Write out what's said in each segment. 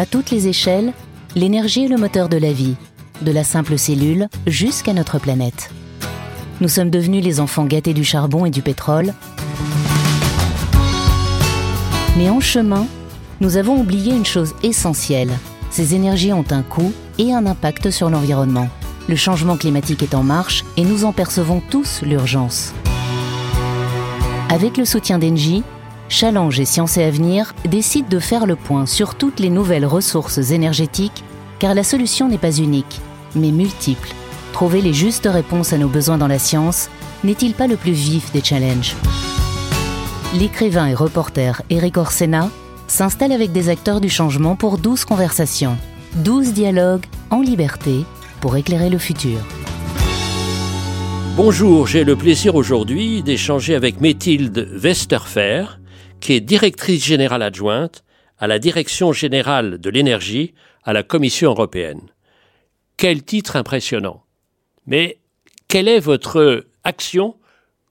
À toutes les échelles, l'énergie est le moteur de la vie, de la simple cellule jusqu'à notre planète. Nous sommes devenus les enfants gâtés du charbon et du pétrole. Mais en chemin, nous avons oublié une chose essentielle. Ces énergies ont un coût et un impact sur l'environnement. Le changement climatique est en marche et nous en percevons tous l'urgence. Avec le soutien d'Engie, Challenge et Sciences et Avenir décident de faire le point sur toutes les nouvelles ressources énergétiques, car la solution n'est pas unique, mais multiple. Trouver les justes réponses à nos besoins dans la science n'est-il pas le plus vif des challenges? L'écrivain et reporter Eric Orsena s'installe avec des acteurs du changement pour 12 conversations, 12 dialogues en liberté pour éclairer le futur. Bonjour, j'ai le plaisir aujourd'hui d'échanger avec Mathilde Westerfer, qui est directrice générale adjointe à la Direction générale de l'énergie à la Commission européenne. Quel titre impressionnant. Mais quelle est votre action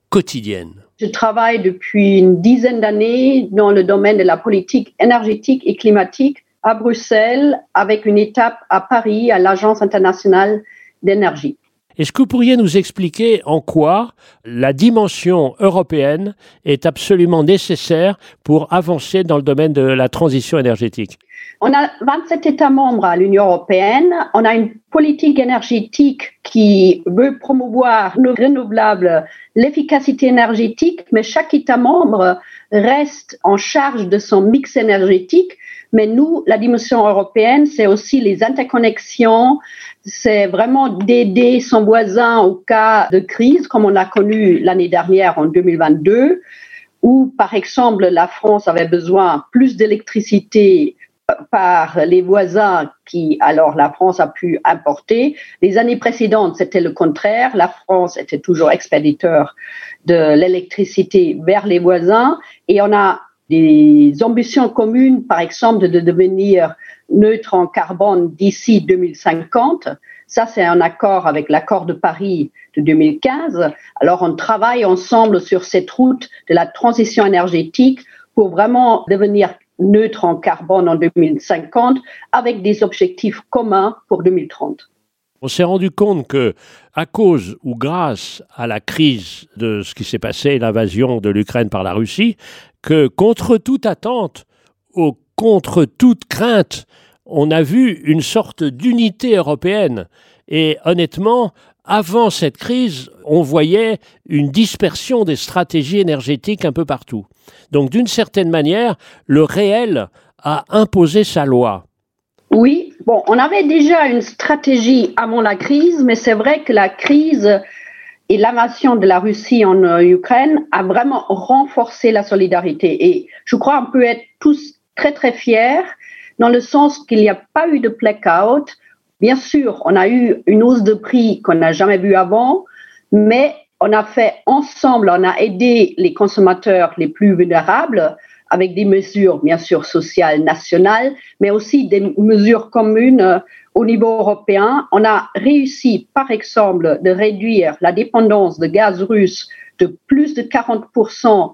quotidienne? Je travaille depuis une dizaine d'années dans le domaine de la politique énergétique et climatique à Bruxelles avec une étape à Paris à l'Agence internationale d'énergie. Est-ce que vous pourriez nous expliquer en quoi la dimension européenne est absolument nécessaire pour avancer dans le domaine de la transition énergétique? On a 27 États membres à l'Union européenne. On a une politique énergétique qui veut promouvoir nos renouvelables, l'efficacité énergétique, mais chaque État membre reste en charge de son mix énergétique. Mais nous, la dimension européenne, c'est aussi les interconnexions, c'est vraiment d'aider son voisin au cas de crise, comme on a connu l'année dernière en 2022, où par exemple la France avait besoin plus d'électricité par les voisins qui, alors la France a pu importer. Les années précédentes, c'était le contraire. La France était toujours expéditeur de l'électricité vers les voisins et on a des ambitions communes, par exemple, de devenir neutre en carbone d'ici 2050. Ça, c'est un accord avec l'accord de Paris de 2015. Alors, on travaille ensemble sur cette route de la transition énergétique pour vraiment devenir neutre en carbone en 2050 avec des objectifs communs pour 2030. On s'est rendu compte que, à cause ou grâce à la crise de ce qui s'est passé, l'invasion de l'Ukraine par la Russie, que contre toute attente, ou contre toute crainte, on a vu une sorte d'unité européenne. Et honnêtement, avant cette crise, on voyait une dispersion des stratégies énergétiques un peu partout. Donc d'une certaine manière, le réel a imposé sa loi. Oui, bon, on avait déjà une stratégie avant la crise, mais c'est vrai que la crise et l'invasion de la Russie en euh, Ukraine a vraiment renforcé la solidarité. Et je crois qu'on peut être tous très très fiers dans le sens qu'il n'y a pas eu de blackout. Bien sûr, on a eu une hausse de prix qu'on n'a jamais vue avant, mais on a fait ensemble, on a aidé les consommateurs les plus vulnérables avec des mesures, bien sûr, sociales nationales, mais aussi des mesures communes au niveau européen. On a réussi, par exemple, de réduire la dépendance de gaz russe de plus de 40%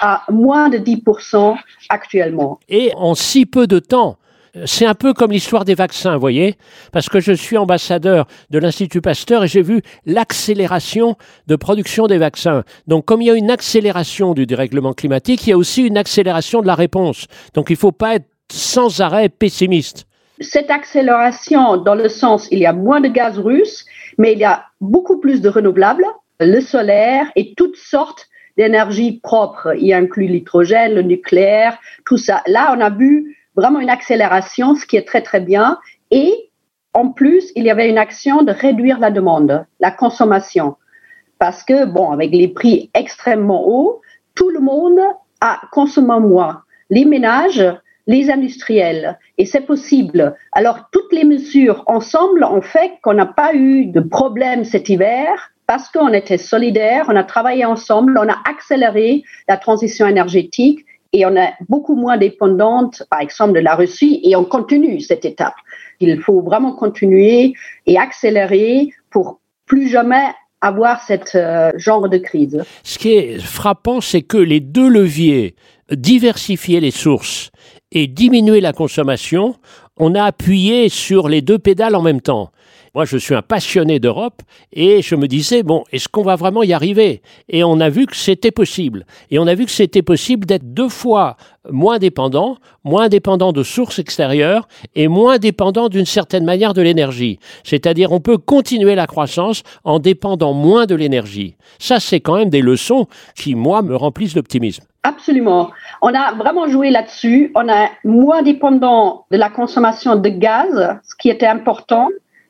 à moins de 10% actuellement. Et en si peu de temps, c'est un peu comme l'histoire des vaccins, vous voyez, parce que je suis ambassadeur de l'Institut Pasteur et j'ai vu l'accélération de production des vaccins. Donc comme il y a une accélération du dérèglement climatique, il y a aussi une accélération de la réponse. Donc il ne faut pas être sans arrêt pessimiste. Cette accélération, dans le sens, il y a moins de gaz russe, mais il y a beaucoup plus de renouvelables, le solaire et toutes sortes d'énergie propre. Il inclut l'hydrogène, le nucléaire, tout ça. Là, on a vu vraiment une accélération, ce qui est très, très bien. Et en plus, il y avait une action de réduire la demande, la consommation. Parce que, bon, avec les prix extrêmement hauts, tout le monde a consommé moins. Les ménages, les industriels. Et c'est possible. Alors, toutes les mesures ensemble ont fait qu'on n'a pas eu de problème cet hiver parce qu'on était solidaires, on a travaillé ensemble, on a accéléré la transition énergétique et on est beaucoup moins dépendante, par exemple, de la Russie et on continue cette étape. Il faut vraiment continuer et accélérer pour plus jamais avoir ce euh, genre de crise. Ce qui est frappant, c'est que les deux leviers, diversifier les sources et diminuer la consommation, on a appuyé sur les deux pédales en même temps. Moi, je suis un passionné d'Europe et je me disais, bon, est-ce qu'on va vraiment y arriver? Et on a vu que c'était possible. Et on a vu que c'était possible d'être deux fois moins dépendant, moins dépendant de sources extérieures et moins dépendant d'une certaine manière de l'énergie. C'est-à-dire, on peut continuer la croissance en dépendant moins de l'énergie. Ça, c'est quand même des leçons qui, moi, me remplissent d'optimisme. Absolument. On a vraiment joué là-dessus. On a moins dépendant de la consommation de gaz, ce qui était important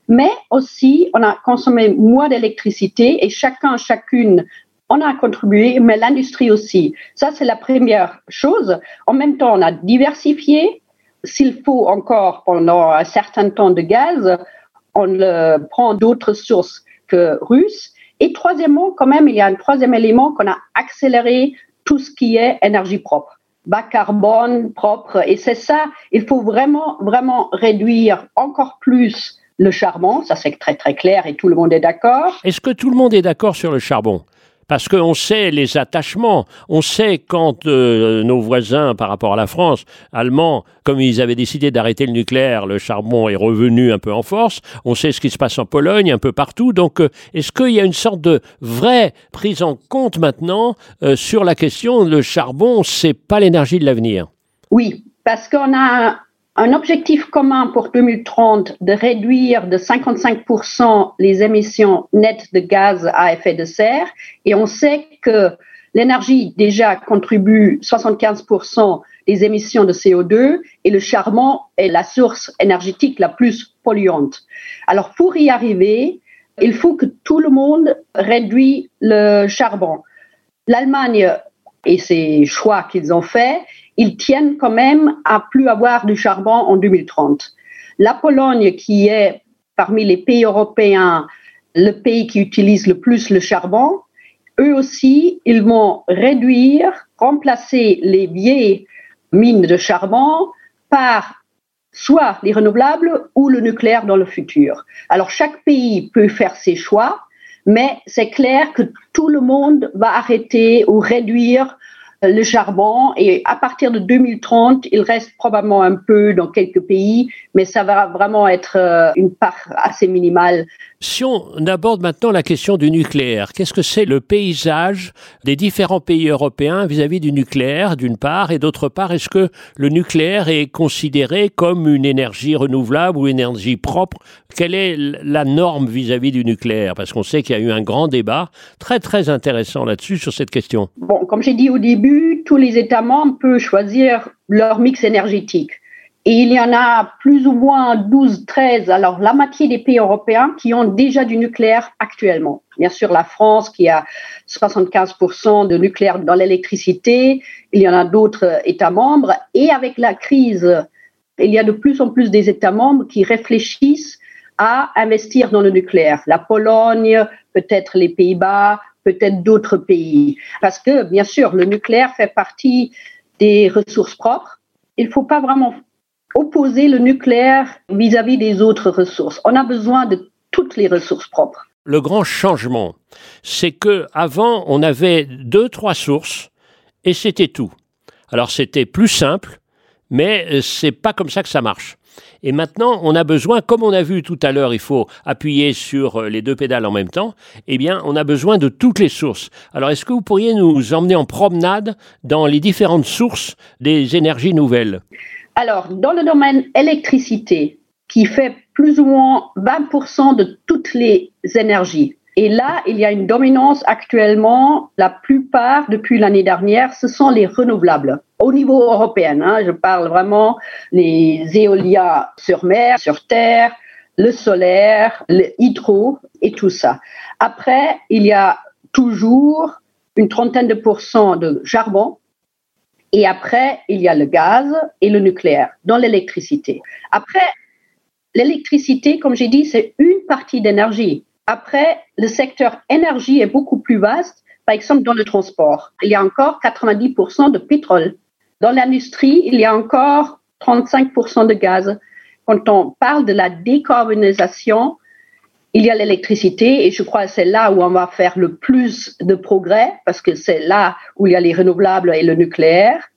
mais aussi on a consommé moins d'électricité et chacun, chacune, on a contribué, mais l'industrie aussi. Ça, c'est la première chose. En même temps, on a diversifié. S'il faut encore pendant un certain temps de gaz, on le prend d'autres sources que russes. Et troisièmement, quand même, il y a un troisième élément qu'on a accéléré tout ce qui est énergie propre bas carbone, propre. Et c'est ça, il faut vraiment, vraiment réduire encore plus le charbon, ça c'est très très clair et tout le monde est d'accord. Est-ce que tout le monde est d'accord sur le charbon? Parce qu'on sait les attachements, on sait quand euh, nos voisins par rapport à la France, allemands, comme ils avaient décidé d'arrêter le nucléaire, le charbon est revenu un peu en force, on sait ce qui se passe en Pologne, un peu partout, donc euh, est-ce qu'il y a une sorte de vraie prise en compte maintenant euh, sur la question, le charbon, c'est pas l'énergie de l'avenir? Oui, parce qu'on a un objectif commun pour 2030 de réduire de 55% les émissions nettes de gaz à effet de serre. Et on sait que l'énergie déjà contribue 75% des émissions de CO2 et le charbon est la source énergétique la plus polluante. Alors pour y arriver, il faut que tout le monde réduise le charbon. L'Allemagne et ses choix qu'ils ont faits, ils tiennent quand même à plus avoir du charbon en 2030. La Pologne, qui est parmi les pays européens le pays qui utilise le plus le charbon, eux aussi, ils vont réduire, remplacer les vieilles mines de charbon par soit les renouvelables ou le nucléaire dans le futur. Alors chaque pays peut faire ses choix, mais c'est clair que tout le monde va arrêter ou réduire le charbon et à partir de 2030, il reste probablement un peu dans quelques pays, mais ça va vraiment être euh, une part assez minimale. Si on aborde maintenant la question du nucléaire, qu'est-ce que c'est le paysage des différents pays européens vis-à-vis du nucléaire, d'une part, et d'autre part, est-ce que le nucléaire est considéré comme une énergie renouvelable ou une énergie propre? Quelle est la norme vis-à-vis du nucléaire? Parce qu'on sait qu'il y a eu un grand débat très très intéressant là-dessus sur cette question. Bon, comme j'ai dit au début, tous les États membres peuvent choisir leur mix énergétique. Et il y en a plus ou moins 12, 13, alors la moitié des pays européens qui ont déjà du nucléaire actuellement. Bien sûr, la France qui a 75% de nucléaire dans l'électricité, il y en a d'autres États membres. Et avec la crise, il y a de plus en plus des États membres qui réfléchissent à investir dans le nucléaire. La Pologne, peut-être les Pays-Bas, peut-être d'autres pays. Parce que, bien sûr, le nucléaire fait partie des ressources propres. Il ne faut pas vraiment opposer le nucléaire vis-à-vis des autres ressources. On a besoin de toutes les ressources propres. Le grand changement, c'est que avant on avait deux, trois sources et c'était tout. Alors c'était plus simple, mais euh, c'est pas comme ça que ça marche. Et maintenant, on a besoin, comme on a vu tout à l'heure, il faut appuyer sur euh, les deux pédales en même temps, eh bien, on a besoin de toutes les sources. Alors, est-ce que vous pourriez nous emmener en promenade dans les différentes sources des énergies nouvelles? Alors, dans le domaine électricité, qui fait plus ou moins 20% de toutes les énergies, et là, il y a une dominance actuellement. La plupart, depuis l'année dernière, ce sont les renouvelables. Au niveau européen, hein, je parle vraiment les éoliens sur mer, sur terre, le solaire, le hydro et tout ça. Après, il y a toujours une trentaine de pourcents de charbon. Et après, il y a le gaz et le nucléaire dans l'électricité. Après, l'électricité, comme j'ai dit, c'est une partie d'énergie. Après, le secteur énergie est beaucoup plus vaste. Par exemple, dans le transport, il y a encore 90% de pétrole. Dans l'industrie, il y a encore 35% de gaz. Quand on parle de la décarbonisation, il y a l'électricité et je crois que c'est là où on va faire le plus de progrès parce que c'est là où il y a les renouvelables et le nucléaire.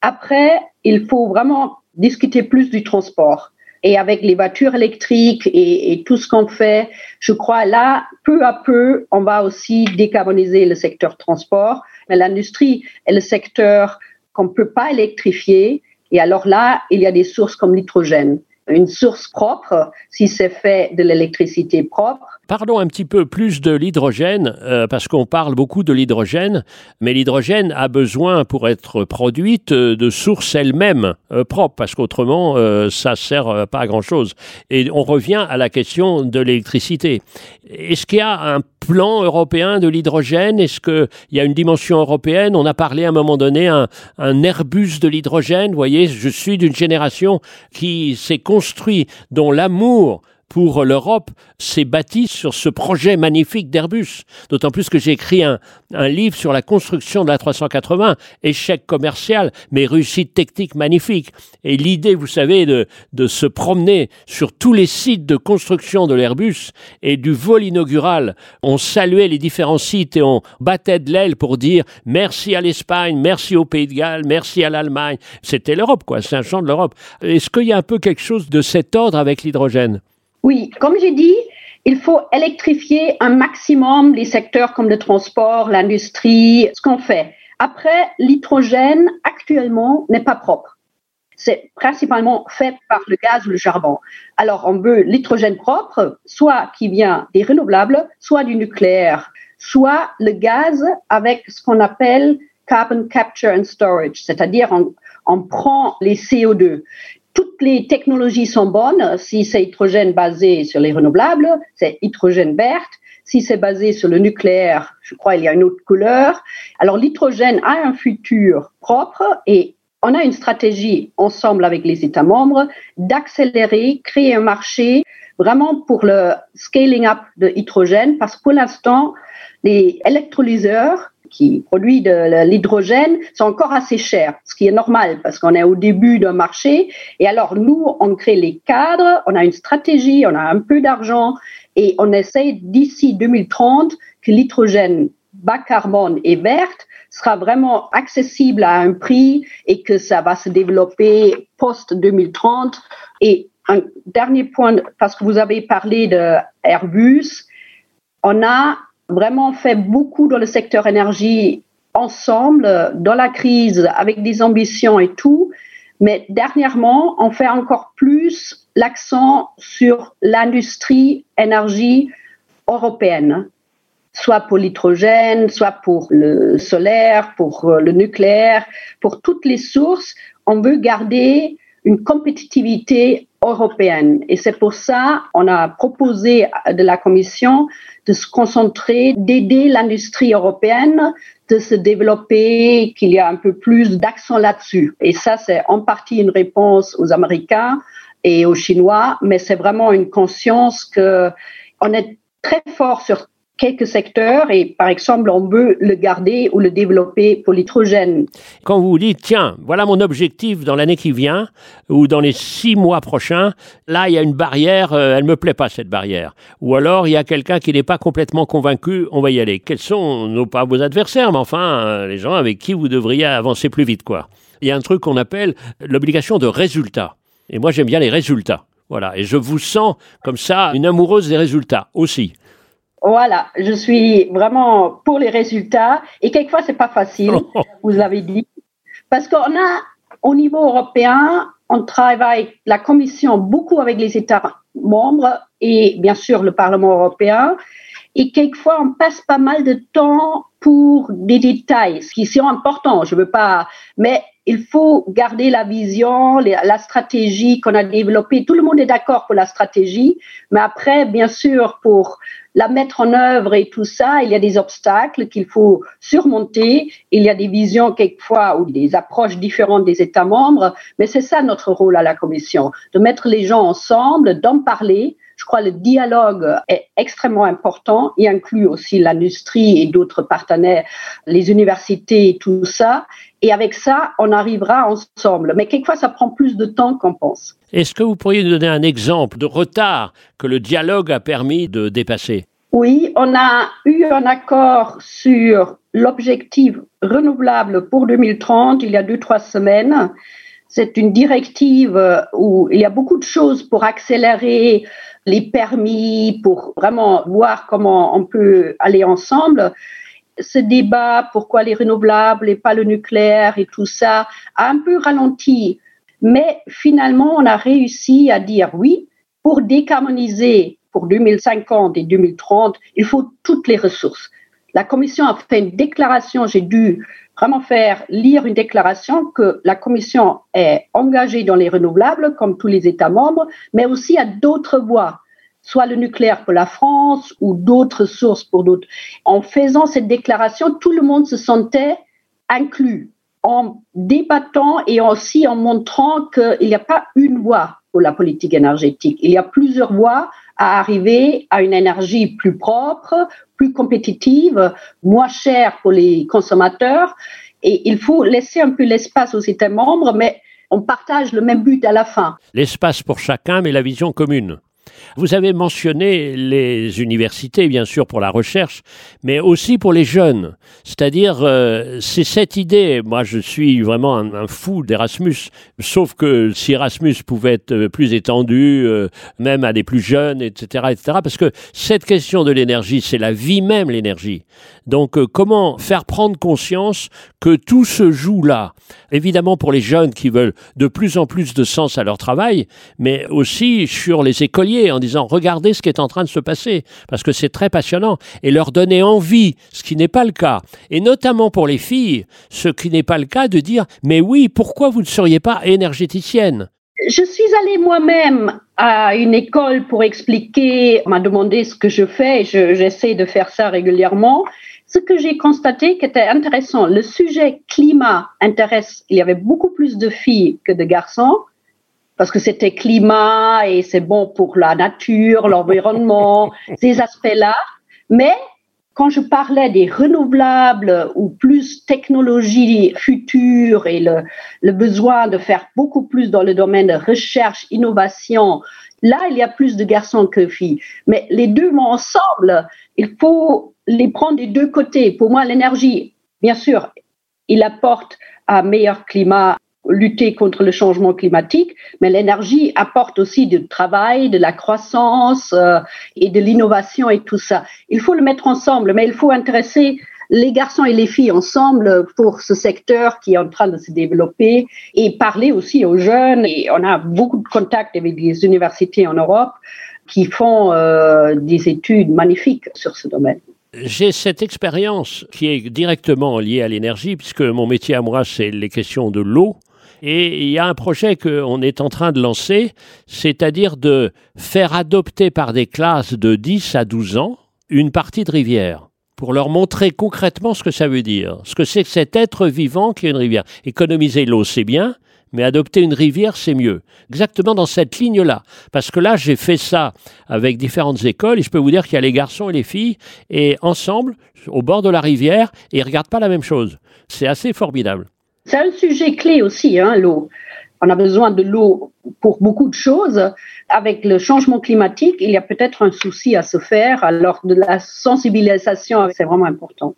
Après, il faut vraiment discuter plus du transport. Et avec les voitures électriques et, tout ce qu'on fait, je crois là, peu à peu, on va aussi décarboniser le secteur transport. Mais l'industrie est le secteur qu'on ne peut pas électrifier. Et alors là, il y a des sources comme l'hydrogène une source propre, si c'est fait de l'électricité propre. Parlons un petit peu plus de l'hydrogène, euh, parce qu'on parle beaucoup de l'hydrogène, mais l'hydrogène a besoin, pour être produite, euh, de sources elles-mêmes euh, propres, parce qu'autrement, ça sert pas à grand-chose. Et on revient à la question de l'électricité. Est-ce qu'il y a un plan européen de l'hydrogène? Est-ce qu'il y a une dimension européenne? On a parlé à un moment donné un, un Airbus de l'hydrogène. Vous voyez, je suis d'une génération qui s'est construit, dont l'amour pour l'Europe s'est bâti sur ce projet magnifique d'Airbus. D'autant plus que j'ai écrit un, livre sur la construction de la 380, échec commercial, mais réussite technique magnifique. Et l'idée, vous savez, de, de se promener sur tous les sites de construction de l'Airbus et du vol inaugural, on saluait les différents sites et on battait de l'aile pour dire merci à l'Espagne, merci au Pays de Galles, merci à l'Allemagne. C'était l'Europe, quoi. C'est un champ de l'Europe. Est-ce qu'il y a un peu quelque chose de cet ordre avec l'hydrogène? Oui, comme j'ai dit, il faut électrifier un maximum les secteurs comme le transport, l'industrie, ce qu'on fait. Après, l'hydrogène actuellement n'est pas propre. C'est principalement fait par le gaz ou le charbon. Alors, on veut l'hydrogène propre, soit qui vient des renouvelables, soit du nucléaire, soit le gaz avec ce qu'on appelle carbon capture and storage, c'est-à-dire on, prend les CO2 toutes les technologies sont bonnes. Si c'est hydrogène basé sur les renouvelables, c'est hydrogène verte. Si c'est basé sur le nucléaire, je crois qu'il y a une autre couleur. Alors l'hydrogène a un futur propre et on a une stratégie ensemble avec les États membres d'accélérer, créer un marché vraiment pour le scaling up de hydrogène parce que pour l'instant, les électrolyseurs qui produit de l'hydrogène sont encore assez chers, ce qui est normal parce qu'on est au début d'un marché. Et alors, nous, on crée les cadres, on a une stratégie, on a un peu d'argent et on essaie d'ici 2030 que l'hydrogène bas carbone et verte sera vraiment accessible à un prix et que ça va se développer post 2030. Et un dernier point, parce que vous avez parlé de Airbus, on a vraiment fait beaucoup dans le secteur énergie ensemble, dans la crise, avec des ambitions et tout. Mais dernièrement, on fait encore plus l'accent sur l'industrie énergie européenne, soit pour l'hydrogène, soit pour le solaire, pour le nucléaire, pour toutes les sources. On veut garder une compétitivité européenne. Et c'est pour ça on a proposé de la Commission de se concentrer, d'aider l'industrie européenne de se développer, qu'il y a un peu plus d'accent là-dessus. Et ça, c'est en partie une réponse aux Américains et aux Chinois, mais c'est vraiment une conscience que on est très fort sur quelques secteurs et par exemple on veut le garder ou le développer pour l'hydrogène. Quand vous dites tiens voilà mon objectif dans l'année qui vient ou dans les six mois prochains, là il y a une barrière, euh, elle me plaît pas cette barrière. Ou alors il y a quelqu'un qui n'est pas complètement convaincu, on va y aller. Quels sont non pas vos adversaires? Mais enfin euh, les gens avec qui vous devriez avancer plus vite quoi. Il y a un truc qu'on appelle l'obligation de résultat. Et moi j'aime bien les résultats. Voilà, et je vous sens comme ça une amoureuse des résultats aussi. Voilà, je suis vraiment pour les résultats. Et quelquefois c'est pas facile, vous l'avez dit, parce qu'on a au niveau européen, on travaille la Commission beaucoup avec les États membres et bien sûr le Parlement européen et quelquefois on passe pas mal de temps pour des détails, ce qui sont importants. Je veux pas, mais il faut garder la vision, la stratégie qu'on a développée. Tout le monde est d'accord pour la stratégie, mais après, bien sûr, pour la mettre en œuvre et tout ça, il y a des obstacles qu'il faut surmonter. Il y a des visions quelquefois ou des approches différentes des États membres, mais c'est ça notre rôle à la Commission, de mettre les gens ensemble, d'en parler. Je crois que le dialogue est extrêmement important. Il inclut aussi l'industrie et d'autres partenaires, les universités et tout ça. Et avec ça, on arrivera ensemble. Mais quelquefois, ça prend plus de temps qu'on pense. Est-ce que vous pourriez nous donner un exemple de retard que le dialogue a permis de dépasser? Oui, on a eu un accord sur l'objectif renouvelable pour 2030 il y a deux, trois semaines. C'est une directive où il y a beaucoup de choses pour accélérer les permis, pour vraiment voir comment on peut aller ensemble. Ce débat, pourquoi les renouvelables et pas le nucléaire et tout ça, a un peu ralenti. Mais finalement, on a réussi à dire oui, pour décarboniser pour 2050 et 2030, il faut toutes les ressources. La Commission a fait une déclaration, j'ai dû vraiment faire lire une déclaration que la Commission est engagée dans les renouvelables, comme tous les États membres, mais aussi à d'autres voies, soit le nucléaire pour la France ou d'autres sources pour d'autres. En faisant cette déclaration, tout le monde se sentait inclus en débattant et aussi en montrant qu'il n'y a pas une voie pour la politique énergétique. Il y a plusieurs voies à arriver à une énergie plus propre, plus compétitive, moins chère pour les consommateurs. Et il faut laisser un peu l'espace aux États membres, mais on partage le même but à la fin. L'espace pour chacun, mais la vision commune. Vous avez mentionné les universités, bien sûr, pour la recherche, mais aussi pour les jeunes. C'est-à-dire, euh, c'est cette idée, moi je suis vraiment un, fou d'Erasmus, sauf que si Erasmus pouvait être euh, plus étendu, euh, même à des plus jeunes, etc., etc., parce que cette question de l'énergie, c'est la vie même, l'énergie. Donc, comment faire prendre conscience que tout se joue là? Évidemment pour les jeunes qui veulent de plus en plus de sens à leur travail, mais aussi sur les écoliers en disant regardez ce qui est en train de se passer, parce que c'est très passionnant, et leur donner envie, ce qui n'est pas le cas, et notamment pour les filles, ce qui n'est pas le cas de dire mais oui, pourquoi vous ne seriez pas énergéticienne? Je suis allée moi-même à une école pour expliquer, on m'a demandé ce que je fais, j'essaie de faire ça régulièrement. Ce que j'ai constaté qui était intéressant, le sujet climat intéresse, il y avait beaucoup plus de filles que de garçons, parce que c'était climat et c'est bon pour la nature, l'environnement, ces aspects-là. Mais quand je parlais des renouvelables ou plus technologie future et le, le, besoin de faire beaucoup plus dans le domaine de recherche, innovation, là, il y a plus de garçons que de filles. Mais les deux vont ensemble. Il faut les prendre des deux côtés. Pour moi, l'énergie, bien sûr, il apporte un meilleur climat lutter contre le changement climatique, mais l'énergie apporte aussi du travail, de la croissance euh, et de l'innovation et tout ça. Il faut le mettre ensemble, mais il faut intéresser les garçons et les filles ensemble pour ce secteur qui est en train de se développer et parler aussi aux jeunes. Et on a beaucoup de contacts avec des universités en Europe qui font euh, des études magnifiques sur ce domaine. J'ai cette expérience qui est directement liée à l'énergie, puisque mon métier à moi, c'est les questions de l'eau. Et il y a un projet qu'on est en train de lancer, c'est-à-dire de faire adopter par des classes de 10 à 12 ans une partie de rivière pour leur montrer concrètement ce que ça veut dire, ce que c'est que cet être vivant qui est une rivière. Économiser l'eau, c'est bien, mais adopter une rivière, c'est mieux. Exactement dans cette ligne-là. Parce que là, j'ai fait ça avec différentes écoles, et je peux vous dire qu'il y a les garçons et les filles, et ensemble, au bord de la rivière, et ils ne regardent pas la même chose. C'est assez formidable. C'est un sujet clé aussi, hein, l'eau. On a besoin de l'eau pour beaucoup de choses. Avec le changement climatique, il y a peut-être un souci à se faire. Alors, de la sensibilisation, c'est vraiment important.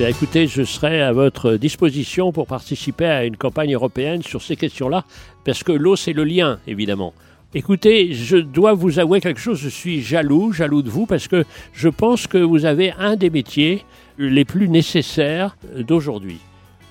Écoutez, je serai à votre disposition pour participer à une campagne européenne sur ces questions-là, parce que l'eau, c'est le lien, évidemment. Écoutez, je dois vous avouer quelque chose, je suis jaloux, jaloux de vous, parce que je pense que vous avez un des métiers les plus nécessaires d'aujourd'hui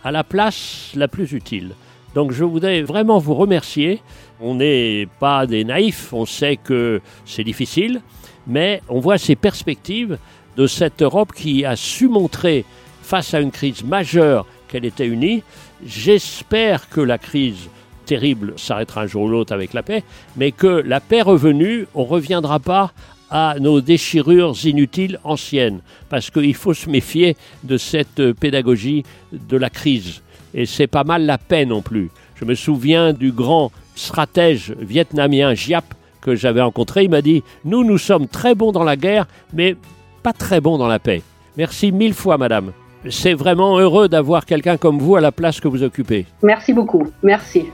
à la place la plus utile. Donc je voudrais vraiment vous remercier. On n'est pas des naïfs, on sait que c'est difficile, mais on voit ces perspectives de cette Europe qui a su montrer face à une crise majeure qu'elle était unie. J'espère que la crise terrible s'arrêtera un jour ou l'autre avec la paix, mais que la paix revenue, on ne reviendra pas à nos déchirures inutiles anciennes, parce qu'il faut se méfier de cette pédagogie de la crise. Et c'est pas mal la paix non plus. Je me souviens du grand stratège vietnamien Giap que j'avais rencontré. Il m'a dit Nous, nous sommes très bons dans la guerre, mais pas très bons dans la paix. Merci mille fois, madame. C'est vraiment heureux d'avoir quelqu'un comme vous à la place que vous occupez. Merci beaucoup. Merci.